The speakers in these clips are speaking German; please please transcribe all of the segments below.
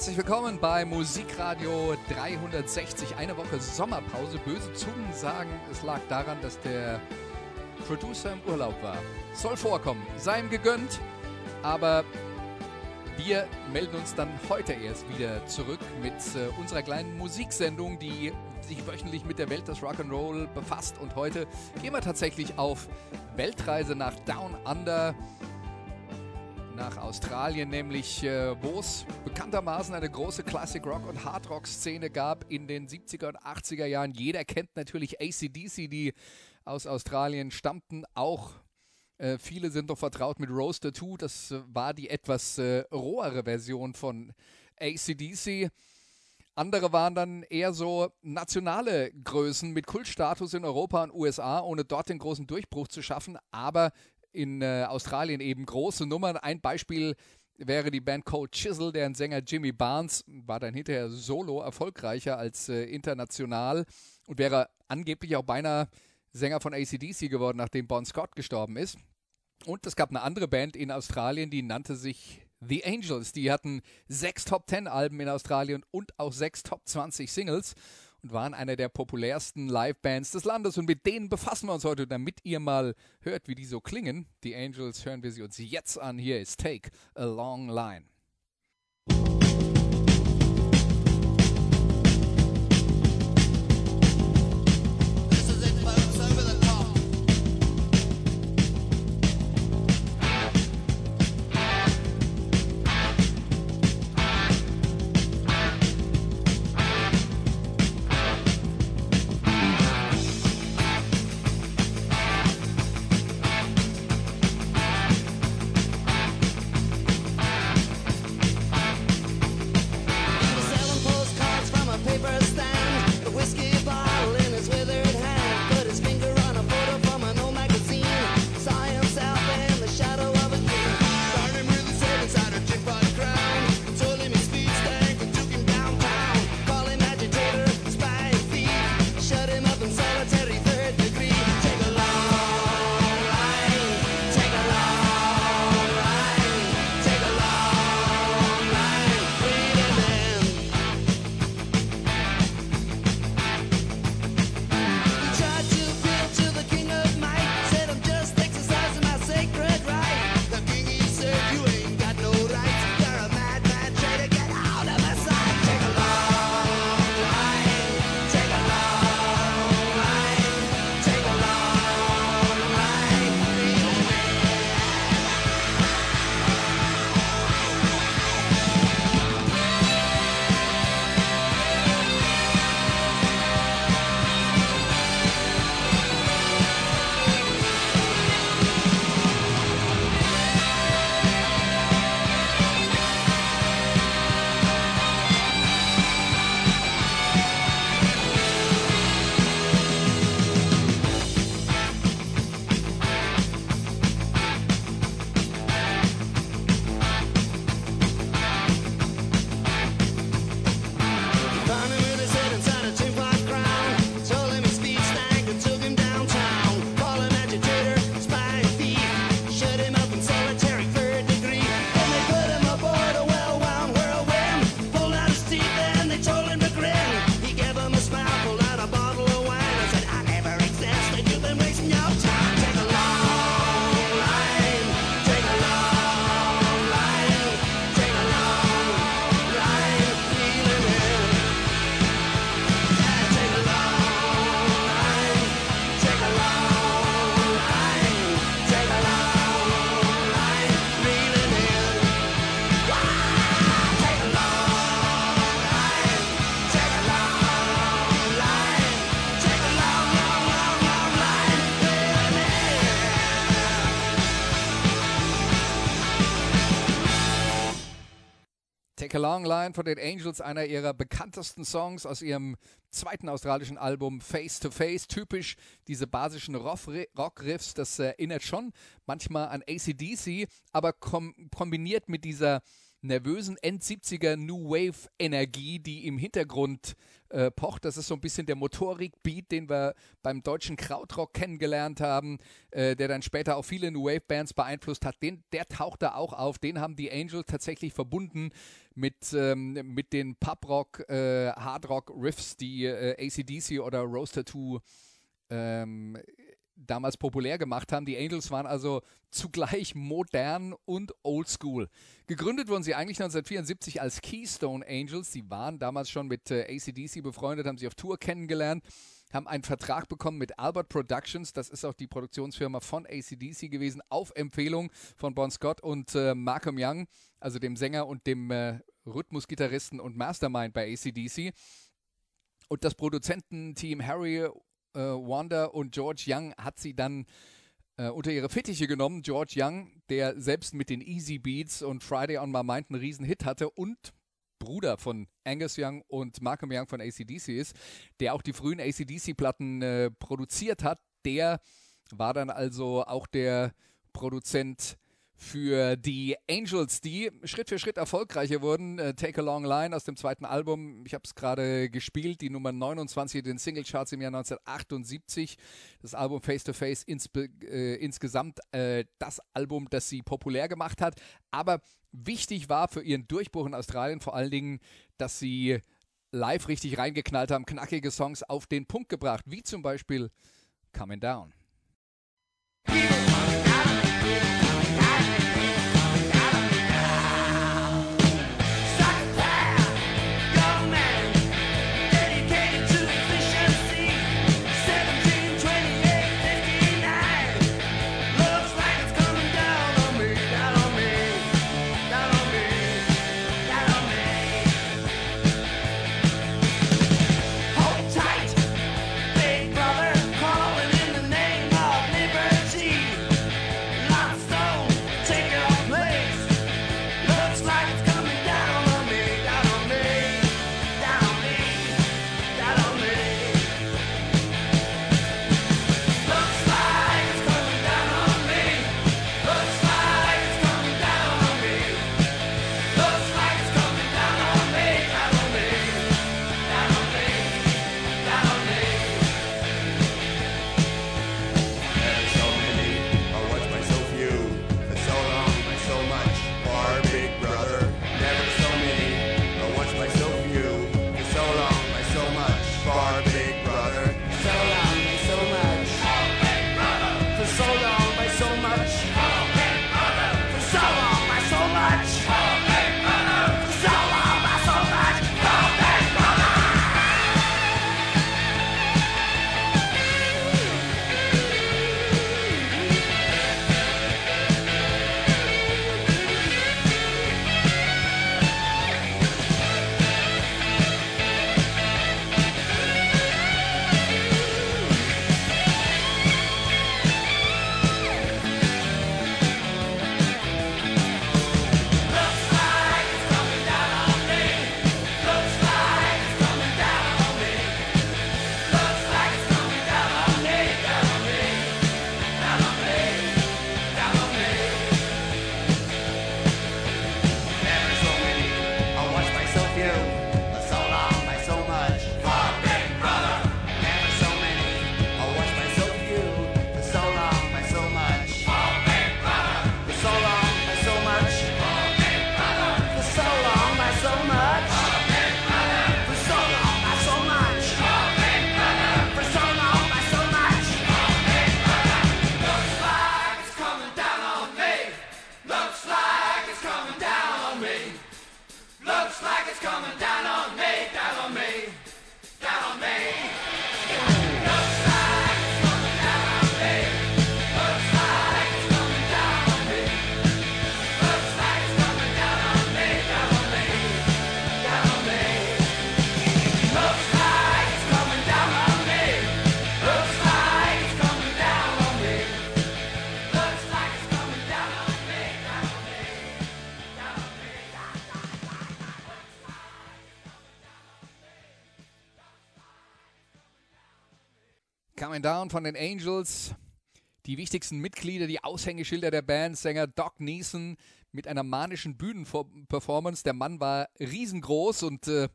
Herzlich willkommen bei Musikradio 360. Eine Woche Sommerpause. Böse Zungen sagen, es lag daran, dass der Producer im Urlaub war. Soll vorkommen, sei ihm gegönnt. Aber wir melden uns dann heute erst wieder zurück mit äh, unserer kleinen Musiksendung, die sich wöchentlich mit der Welt des Rock'n'Roll befasst. Und heute gehen wir tatsächlich auf Weltreise nach Down Under nach Australien, nämlich äh, wo es bekanntermaßen eine große Classic Rock und Hard Rock Szene gab in den 70er und 80er Jahren. Jeder kennt natürlich ACDC, die aus Australien stammten. Auch äh, viele sind noch vertraut mit Roaster 2. Das war die etwas äh, rohere Version von ACDC. Andere waren dann eher so nationale Größen mit Kultstatus in Europa und USA, ohne dort den großen Durchbruch zu schaffen, aber in äh, Australien eben große Nummern. Ein Beispiel wäre die Band Cold Chisel, deren Sänger Jimmy Barnes war dann hinterher solo erfolgreicher als äh, international und wäre angeblich auch beinahe Sänger von ACDC geworden, nachdem Bon Scott gestorben ist. Und es gab eine andere Band in Australien, die nannte sich The Angels. Die hatten sechs Top 10 Alben in Australien und auch sechs Top 20 Singles und waren einer der populärsten Live-Bands des Landes. Und mit denen befassen wir uns heute, damit ihr mal hört, wie die so klingen. Die Angels hören wir sie uns jetzt an. Hier ist Take a Long Line. Long Line von den Angels, einer ihrer bekanntesten Songs aus ihrem zweiten australischen Album Face to Face. Typisch diese basischen Rock-Riffs, das erinnert schon manchmal an ACDC, aber kom kombiniert mit dieser nervösen End-70er New Wave Energie, die im Hintergrund äh, pocht. Das ist so ein bisschen der Motorik-Beat, den wir beim deutschen Krautrock kennengelernt haben, äh, der dann später auch viele New Wave Bands beeinflusst hat. Den, der taucht da auch auf. Den haben die Angels tatsächlich verbunden mit, ähm, mit den Pub-Rock, äh, Hard-Rock Riffs, die äh, ACDC oder Roaster 2 ähm, damals populär gemacht haben. Die Angels waren also zugleich modern und oldschool. Gegründet wurden sie eigentlich 1974 als Keystone Angels. Sie waren damals schon mit äh, ACDC befreundet, haben sie auf Tour kennengelernt, haben einen Vertrag bekommen mit Albert Productions. Das ist auch die Produktionsfirma von ACDC gewesen, auf Empfehlung von Bon Scott und äh, Malcolm Young, also dem Sänger und dem äh, Rhythmusgitarristen und Mastermind bei ACDC. Und das Produzententeam Harry äh, Wanda und George Young hat sie dann äh, unter ihre Fittiche genommen. George Young, der selbst mit den Easy Beats und Friday on My Mind einen riesen Hit hatte und Bruder von Angus Young und Malcolm Young von ACDC ist, der auch die frühen ACDC-Platten äh, produziert hat. Der war dann also auch der Produzent für die Angels, die Schritt für Schritt erfolgreicher wurden. Äh, Take a Long Line aus dem zweiten Album, ich habe es gerade gespielt, die Nummer 29 in den Singlecharts im Jahr 1978. Das Album Face to Face ins, äh, insgesamt äh, das Album, das sie populär gemacht hat. Aber wichtig war für ihren Durchbruch in Australien vor allen Dingen, dass sie live richtig reingeknallt haben, knackige Songs auf den Punkt gebracht, wie zum Beispiel Coming Down. Coming Down von den Angels. Die wichtigsten Mitglieder, die Aushängeschilder der Band, Sänger Doc Neeson mit einer manischen Bühnenperformance. Der Mann war riesengroß und äh,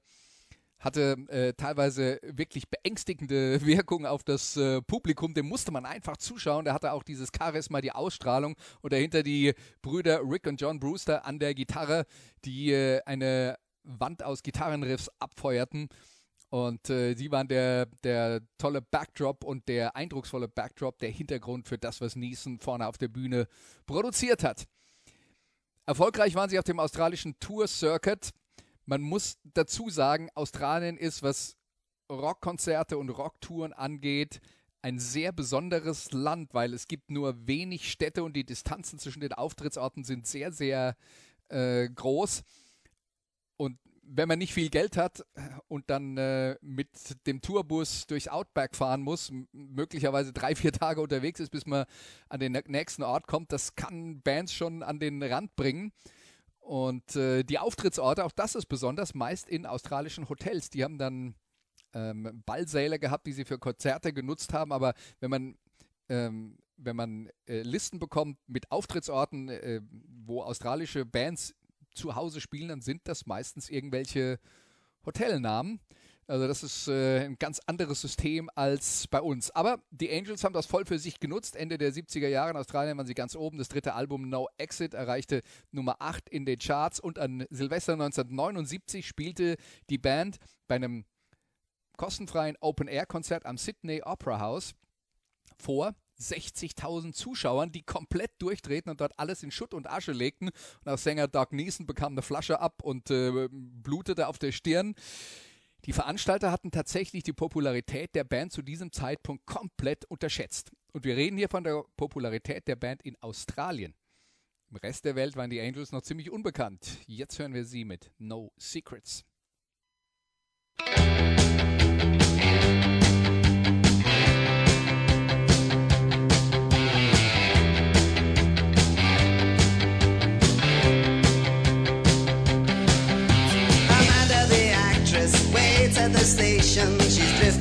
hatte äh, teilweise wirklich beängstigende Wirkung auf das äh, Publikum. Dem musste man einfach zuschauen. Der hatte auch dieses Charisma, die Ausstrahlung und dahinter die Brüder Rick und John Brewster an der Gitarre, die äh, eine Wand aus Gitarrenriffs abfeuerten. Und äh, sie waren der, der tolle Backdrop und der eindrucksvolle Backdrop, der Hintergrund für das, was Neeson vorne auf der Bühne produziert hat. Erfolgreich waren sie auf dem australischen Tour Circuit. Man muss dazu sagen, Australien ist, was Rockkonzerte und Rocktouren angeht, ein sehr besonderes Land, weil es gibt nur wenig Städte und die Distanzen zwischen den Auftrittsorten sind sehr, sehr äh, groß. Und wenn man nicht viel Geld hat und dann äh, mit dem Tourbus durchs Outback fahren muss, möglicherweise drei, vier Tage unterwegs ist, bis man an den nächsten Ort kommt, das kann Bands schon an den Rand bringen. Und äh, die Auftrittsorte, auch das ist besonders, meist in australischen Hotels. Die haben dann ähm, Ballsäle gehabt, die sie für Konzerte genutzt haben. Aber wenn man ähm, wenn man äh, Listen bekommt mit Auftrittsorten, äh, wo australische Bands zu Hause spielen, dann sind das meistens irgendwelche Hotelnamen. Also das ist äh, ein ganz anderes System als bei uns. Aber die Angels haben das voll für sich genutzt. Ende der 70er Jahre in Australien waren sie ganz oben. Das dritte Album No Exit erreichte Nummer 8 in den Charts. Und an Silvester 1979 spielte die Band bei einem kostenfreien Open-Air-Konzert am Sydney Opera House vor 60.000 Zuschauern, die komplett durchdrehten und dort alles in Schutt und Asche legten. Und auch Sänger Doug Neeson bekam eine Flasche ab und äh, blutete auf der Stirn. Die Veranstalter hatten tatsächlich die Popularität der Band zu diesem Zeitpunkt komplett unterschätzt. Und wir reden hier von der Popularität der Band in Australien. Im Rest der Welt waren die Angels noch ziemlich unbekannt. Jetzt hören wir sie mit No Secrets.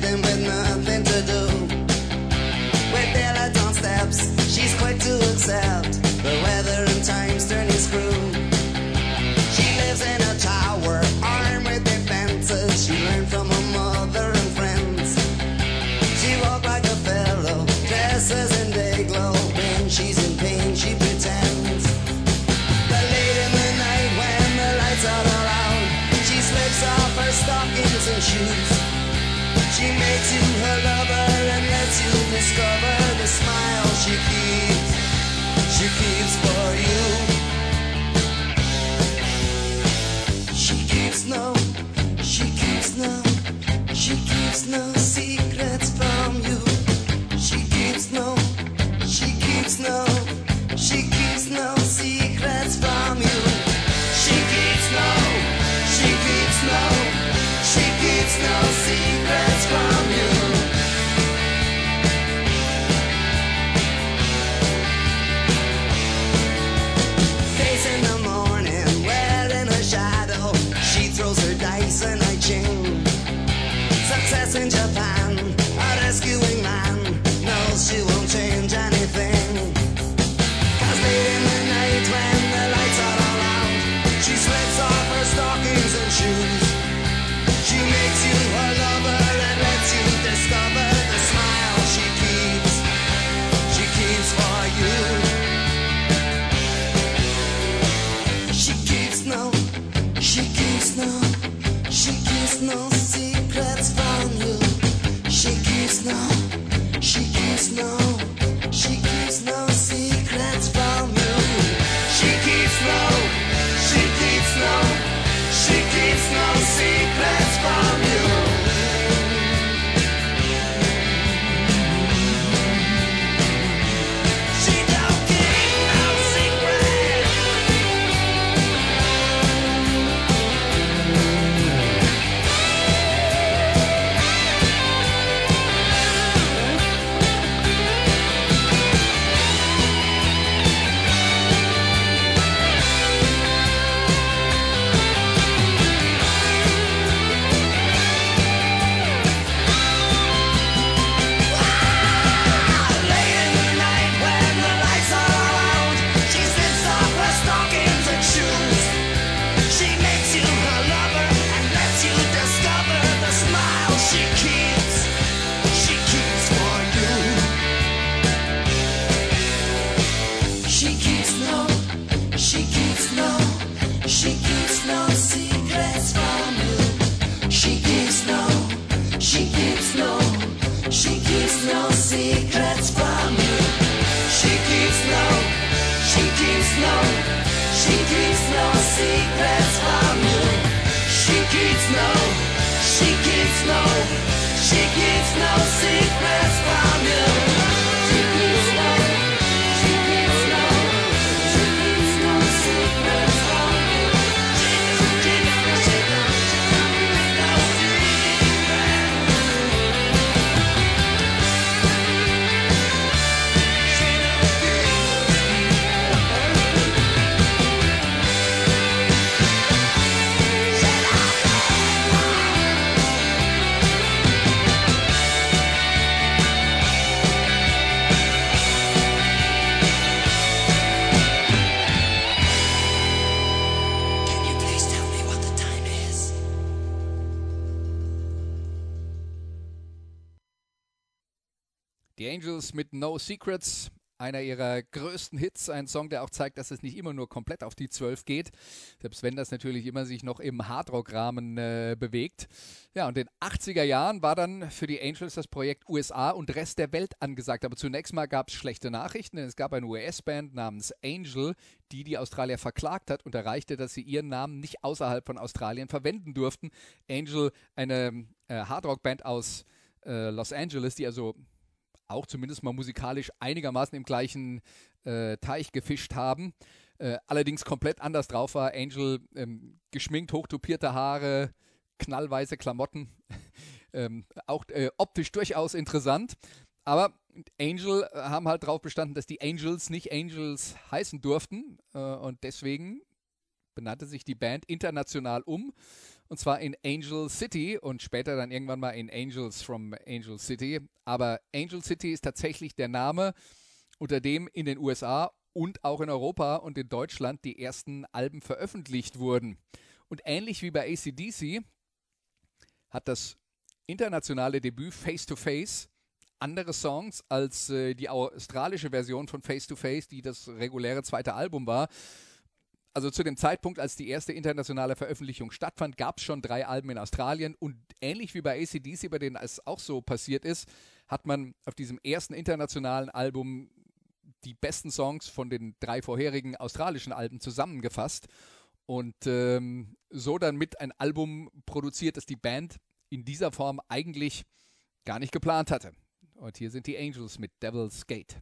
With nothing to do. With steps, she's quick to accept the weather and time's turning screw. She lives in a tower, armed with defenses. She learned from her mother and friends. She walks like a fellow, dresses glow. When she's in pain, she pretends. But late in the night, when the lights are she slips off her stockings and shoes. She makes you her lover and lets you discover the smile she keeps. She keeps for you. She keeps no, she keeps no, she keeps no Angels mit No Secrets, einer ihrer größten Hits, ein Song, der auch zeigt, dass es nicht immer nur komplett auf die 12 geht, selbst wenn das natürlich immer sich noch im Hardrock-Rahmen äh, bewegt. Ja, und in den 80er Jahren war dann für die Angels das Projekt USA und Rest der Welt angesagt. Aber zunächst mal gab es schlechte Nachrichten, denn es gab eine US-Band namens Angel, die die Australier verklagt hat und erreichte, dass sie ihren Namen nicht außerhalb von Australien verwenden durften. Angel, eine äh, Hardrock-Band aus äh, Los Angeles, die also auch zumindest mal musikalisch einigermaßen im gleichen äh, Teich gefischt haben. Äh, allerdings komplett anders drauf war. Angel ähm, geschminkt, hochtopierte Haare, knallweiße Klamotten. ähm, auch äh, optisch durchaus interessant. Aber Angel äh, haben halt darauf bestanden, dass die Angels nicht Angels heißen durften. Äh, und deswegen benannte sich die Band international um und zwar in Angel City und später dann irgendwann mal in Angels from Angel City. Aber Angel City ist tatsächlich der Name, unter dem in den USA und auch in Europa und in Deutschland die ersten Alben veröffentlicht wurden. Und ähnlich wie bei ACDC hat das internationale Debüt Face to Face andere Songs als äh, die australische Version von Face to Face, die das reguläre zweite Album war also zu dem Zeitpunkt, als die erste internationale Veröffentlichung stattfand, gab es schon drei Alben in Australien und ähnlich wie bei ACDC, bei denen es auch so passiert ist, hat man auf diesem ersten internationalen Album die besten Songs von den drei vorherigen australischen Alben zusammengefasst und ähm, so dann mit ein Album produziert, das die Band in dieser Form eigentlich gar nicht geplant hatte. Und hier sind die Angels mit Devil's Gate.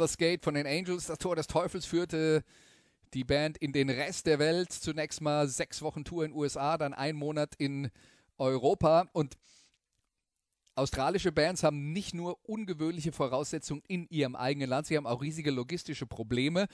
Devil's Gate von den Angels, das Tor des Teufels, führte die Band in den Rest der Welt. Zunächst mal sechs Wochen Tour in USA, dann ein Monat in Europa. Und australische Bands haben nicht nur ungewöhnliche Voraussetzungen in ihrem eigenen Land, sie haben auch riesige logistische Probleme,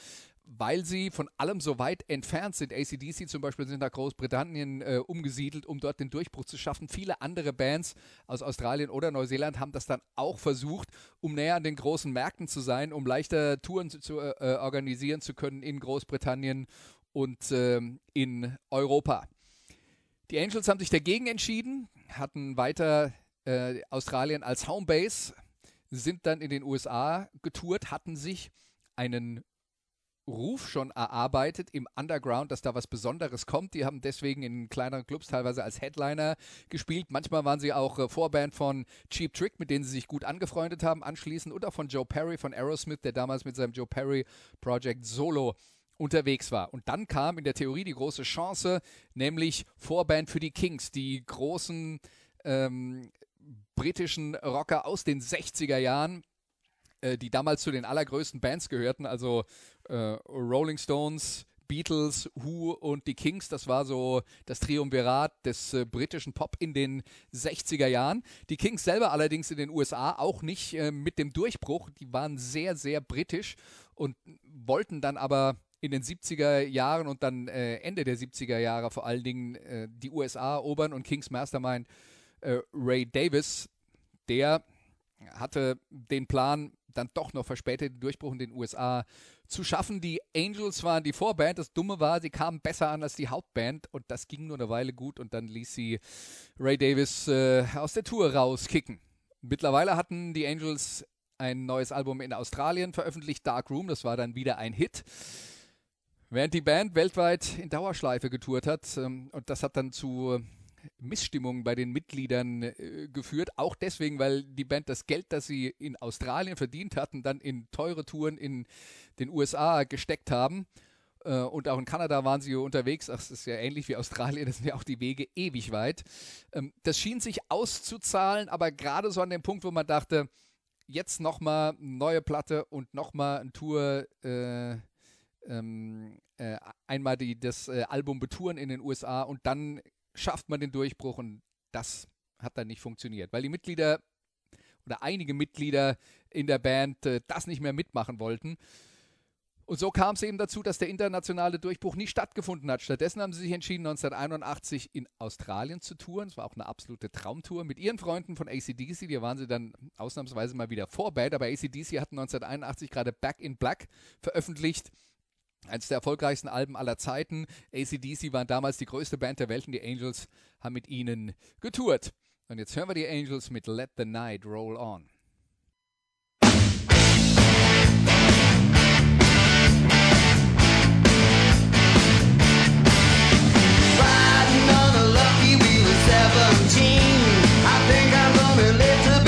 weil sie von allem so weit entfernt sind. ACDC zum Beispiel sind nach Großbritannien äh, umgesiedelt, um dort den Durchbruch zu schaffen. Viele andere Bands aus Australien oder Neuseeland haben das dann auch versucht, um näher an den großen Märkten zu sein, um leichter Touren zu, zu äh, organisieren zu können in Großbritannien und äh, in Europa. Die Angels haben sich dagegen entschieden, hatten weiter äh, Australien als Homebase, sind dann in den USA getourt, hatten sich einen Ruf schon erarbeitet im Underground, dass da was Besonderes kommt. Die haben deswegen in kleineren Clubs teilweise als Headliner gespielt. Manchmal waren sie auch äh, Vorband von Cheap Trick, mit denen sie sich gut angefreundet haben anschließend. Und auch von Joe Perry von Aerosmith, der damals mit seinem Joe Perry Project Solo unterwegs war. Und dann kam in der Theorie die große Chance, nämlich Vorband für die Kings, die großen ähm, britischen Rocker aus den 60er Jahren, äh, die damals zu den allergrößten Bands gehörten, also äh, Rolling Stones, Beatles, Who und die Kings. Das war so das Triumvirat des äh, britischen Pop in den 60er Jahren. Die Kings selber allerdings in den USA auch nicht äh, mit dem Durchbruch. Die waren sehr, sehr britisch und wollten dann aber in den 70er Jahren und dann äh, Ende der 70er Jahre vor allen Dingen äh, die USA erobern und Kings Mastermind äh, Ray Davis, der hatte den Plan, dann doch noch verspätet den Durchbruch in den USA zu schaffen. Die Angels waren die Vorband. Das Dumme war, sie kamen besser an als die Hauptband und das ging nur eine Weile gut und dann ließ sie Ray Davis äh, aus der Tour rauskicken. Mittlerweile hatten die Angels ein neues Album in Australien veröffentlicht, Dark Room. Das war dann wieder ein Hit. Während die Band weltweit in Dauerschleife getourt hat, ähm, und das hat dann zu Missstimmungen bei den Mitgliedern äh, geführt. Auch deswegen, weil die Band das Geld, das sie in Australien verdient hatten, dann in teure Touren in den USA gesteckt haben. Äh, und auch in Kanada waren sie unterwegs. Ach, das ist ja ähnlich wie Australien, das sind ja auch die Wege ewig weit. Ähm, das schien sich auszuzahlen, aber gerade so an dem Punkt, wo man dachte, jetzt nochmal neue Platte und nochmal ein Tour. Äh, ähm, äh, einmal die, das äh, Album betouren in den USA und dann schafft man den Durchbruch und das hat dann nicht funktioniert, weil die Mitglieder oder einige Mitglieder in der Band äh, das nicht mehr mitmachen wollten. Und so kam es eben dazu, dass der internationale Durchbruch nie stattgefunden hat. Stattdessen haben sie sich entschieden, 1981 in Australien zu touren. Es war auch eine absolute Traumtour mit ihren Freunden von ACDC. Hier waren sie dann ausnahmsweise mal wieder Vorband, aber ACDC hatten 1981 gerade Back in Black veröffentlicht. Eines der erfolgreichsten Alben aller Zeiten. ACDC waren damals die größte Band der Welt und die Angels haben mit ihnen getourt. Und jetzt hören wir die Angels mit Let the Night Roll On. Riding on a lucky wheel of 17 I think I'm gonna live to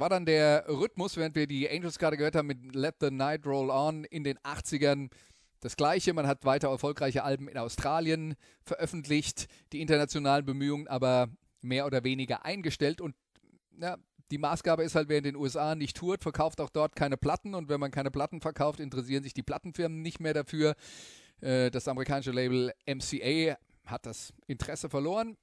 war dann der Rhythmus, während wir die Angels gerade gehört haben mit Let the Night Roll On in den 80ern. Das gleiche, man hat weiter erfolgreiche Alben in Australien veröffentlicht, die internationalen Bemühungen aber mehr oder weniger eingestellt und ja, die Maßgabe ist halt, wer in den USA nicht tourt, verkauft auch dort keine Platten und wenn man keine Platten verkauft, interessieren sich die Plattenfirmen nicht mehr dafür. Äh, das amerikanische Label MCA hat das Interesse verloren,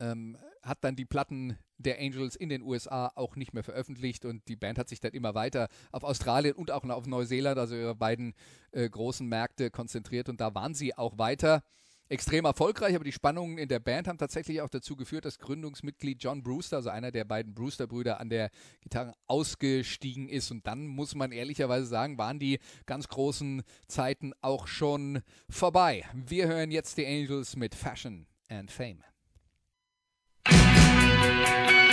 ähm, hat dann die Platten der Angels in den USA auch nicht mehr veröffentlicht und die Band hat sich dann immer weiter auf Australien und auch auf Neuseeland, also ihre beiden äh, großen Märkte konzentriert und da waren sie auch weiter extrem erfolgreich, aber die Spannungen in der Band haben tatsächlich auch dazu geführt, dass Gründungsmitglied John Brewster, also einer der beiden Brewster-Brüder, an der Gitarre ausgestiegen ist. Und dann muss man ehrlicherweise sagen, waren die ganz großen Zeiten auch schon vorbei. Wir hören jetzt die Angels mit Fashion and Fame. Música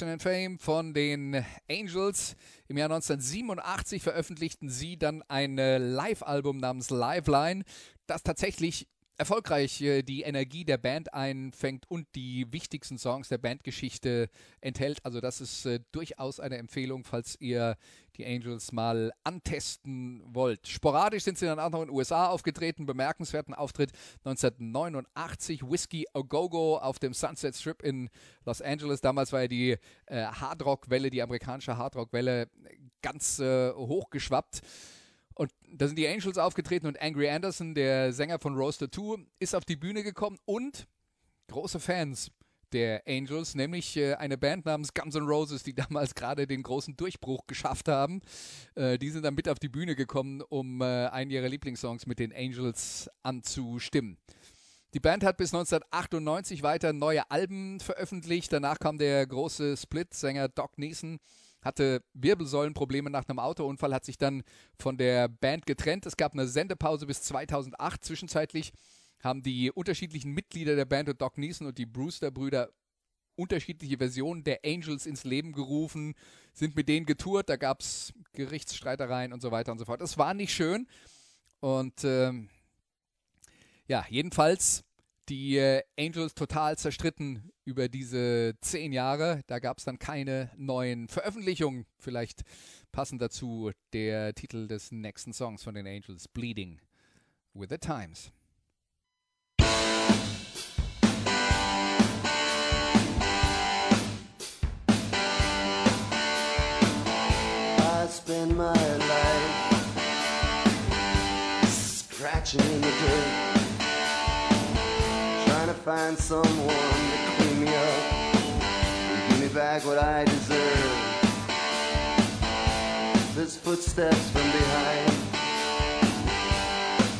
Passion and Fame von den Angels. Im Jahr 1987 veröffentlichten sie dann ein Live-Album namens Liveline, das tatsächlich erfolgreich äh, die Energie der Band einfängt und die wichtigsten Songs der Bandgeschichte enthält. Also das ist äh, durchaus eine Empfehlung, falls ihr die Angels mal antesten wollt. Sporadisch sind sie dann auch noch in den USA aufgetreten. Bemerkenswerten Auftritt 1989 Whiskey A Go Go auf dem Sunset Strip in Los Angeles. Damals war ja die äh, Hardrock-Welle, die amerikanische Hardrock-Welle ganz äh, hochgeschwappt. Und da sind die Angels aufgetreten und Angry Anderson, der Sänger von Roaster 2, ist auf die Bühne gekommen und große Fans der Angels, nämlich äh, eine Band namens Guns N' Roses, die damals gerade den großen Durchbruch geschafft haben. Äh, die sind dann mit auf die Bühne gekommen, um äh, einen ihrer Lieblingssongs mit den Angels anzustimmen. Die Band hat bis 1998 weiter neue Alben veröffentlicht. Danach kam der große Split-Sänger Doc Neeson hatte Wirbelsäulenprobleme nach einem Autounfall, hat sich dann von der Band getrennt. Es gab eine Sendepause bis 2008. Zwischenzeitlich haben die unterschiedlichen Mitglieder der Band und Doc Neeson und die Brewster-Brüder unterschiedliche Versionen der Angels ins Leben gerufen, sind mit denen getourt, da gab es Gerichtsstreitereien und so weiter und so fort. Das war nicht schön. Und ähm, ja, jedenfalls die äh, Angels total zerstritten über diese zehn Jahre. Da gab es dann keine neuen Veröffentlichungen. Vielleicht passend dazu der Titel des nächsten Songs von den Angels, Bleeding with the Times. Spend my life scratching in the dirt trying to find someone to clean me up and give me back what I deserve. There's footsteps from behind.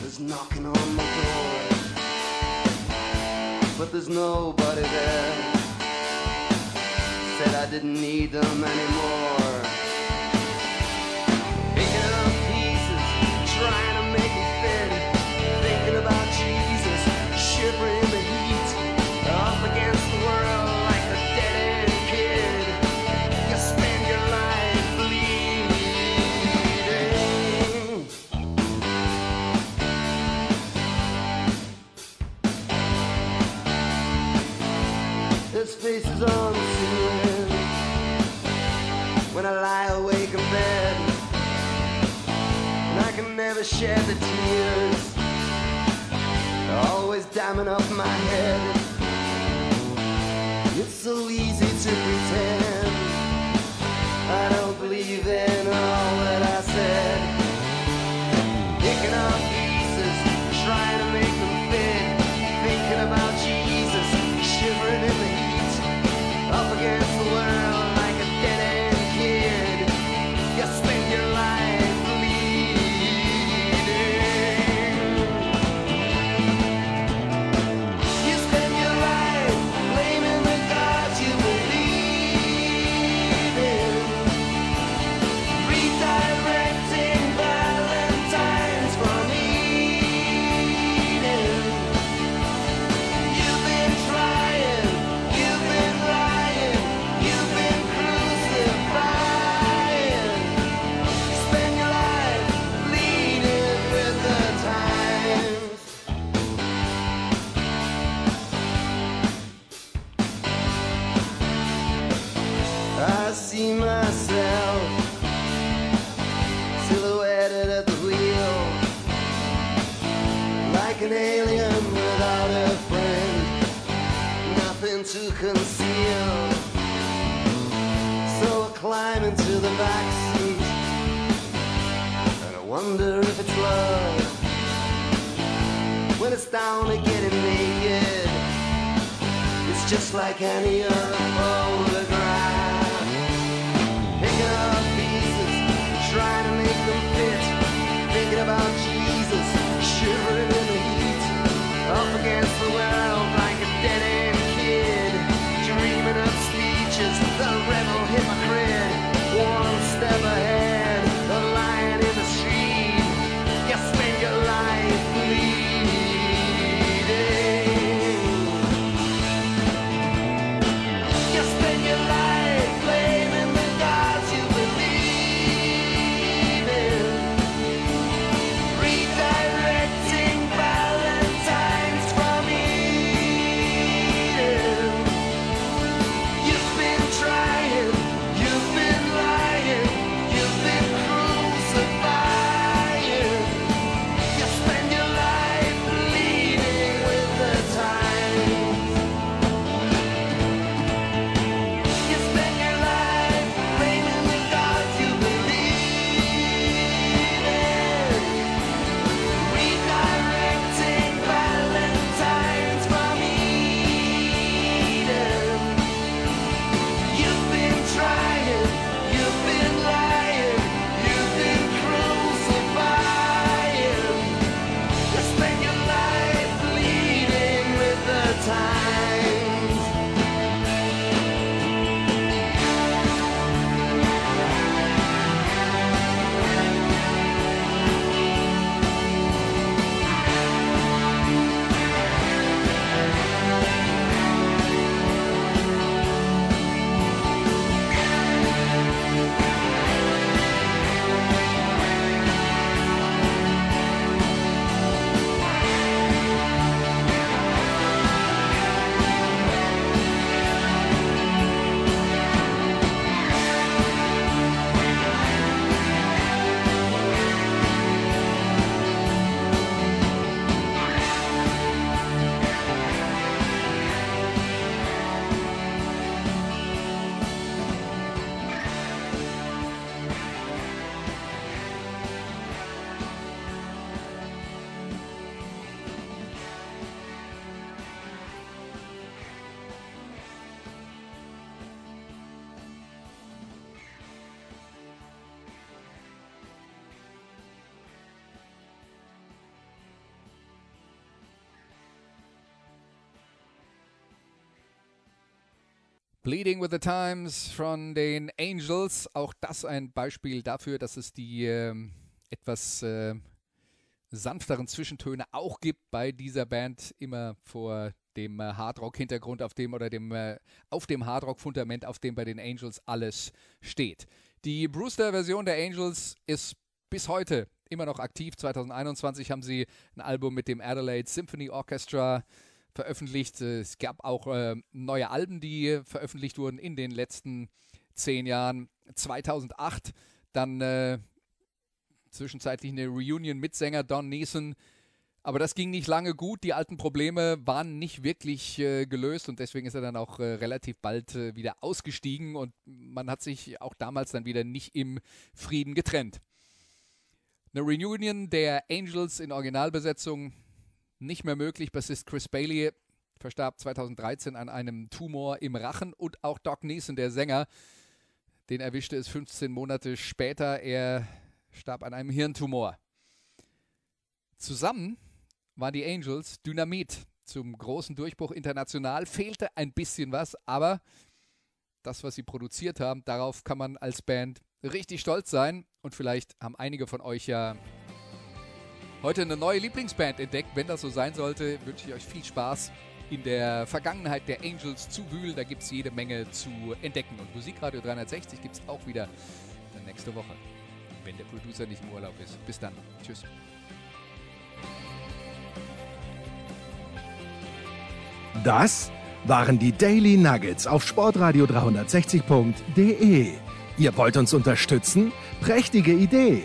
There's knocking on my door. But there's nobody there. Said I didn't need them anymore. Faces on the ceiling. When I lie awake in bed and I can never shed the tears. Always damming up my head. It's so easy to pretend. I don't believe in all that I said. Picking up where Bleeding with the Times von den Angels. Auch das ein Beispiel dafür, dass es die äh, etwas äh, sanfteren Zwischentöne auch gibt bei dieser Band. Immer vor dem äh, Hardrock-Hintergrund auf dem oder dem äh, auf dem Hardrock-Fundament, auf dem bei den Angels alles steht. Die Brewster-Version der Angels ist bis heute immer noch aktiv. 2021 haben sie ein Album mit dem Adelaide Symphony Orchestra veröffentlicht. Es gab auch äh, neue Alben, die veröffentlicht wurden in den letzten zehn Jahren. 2008 dann äh, zwischenzeitlich eine Reunion mit Sänger Don Neeson. Aber das ging nicht lange gut. Die alten Probleme waren nicht wirklich äh, gelöst und deswegen ist er dann auch äh, relativ bald äh, wieder ausgestiegen und man hat sich auch damals dann wieder nicht im Frieden getrennt. Eine Reunion der Angels in Originalbesetzung nicht mehr möglich. Bassist Chris Bailey verstarb 2013 an einem Tumor im Rachen und auch Doc Neeson, der Sänger, den erwischte es 15 Monate später. Er starb an einem Hirntumor. Zusammen waren die Angels Dynamit. Zum großen Durchbruch international fehlte ein bisschen was, aber das, was sie produziert haben, darauf kann man als Band richtig stolz sein. Und vielleicht haben einige von euch ja heute eine neue Lieblingsband entdeckt. Wenn das so sein sollte, wünsche ich euch viel Spaß in der Vergangenheit der Angels zu wühlen. Da gibt es jede Menge zu entdecken. Und Musikradio 360 gibt es auch wieder nächste Woche, wenn der Producer nicht im Urlaub ist. Bis dann. Tschüss. Das waren die Daily Nuggets auf Sportradio 360.de. Ihr wollt uns unterstützen? Prächtige Idee!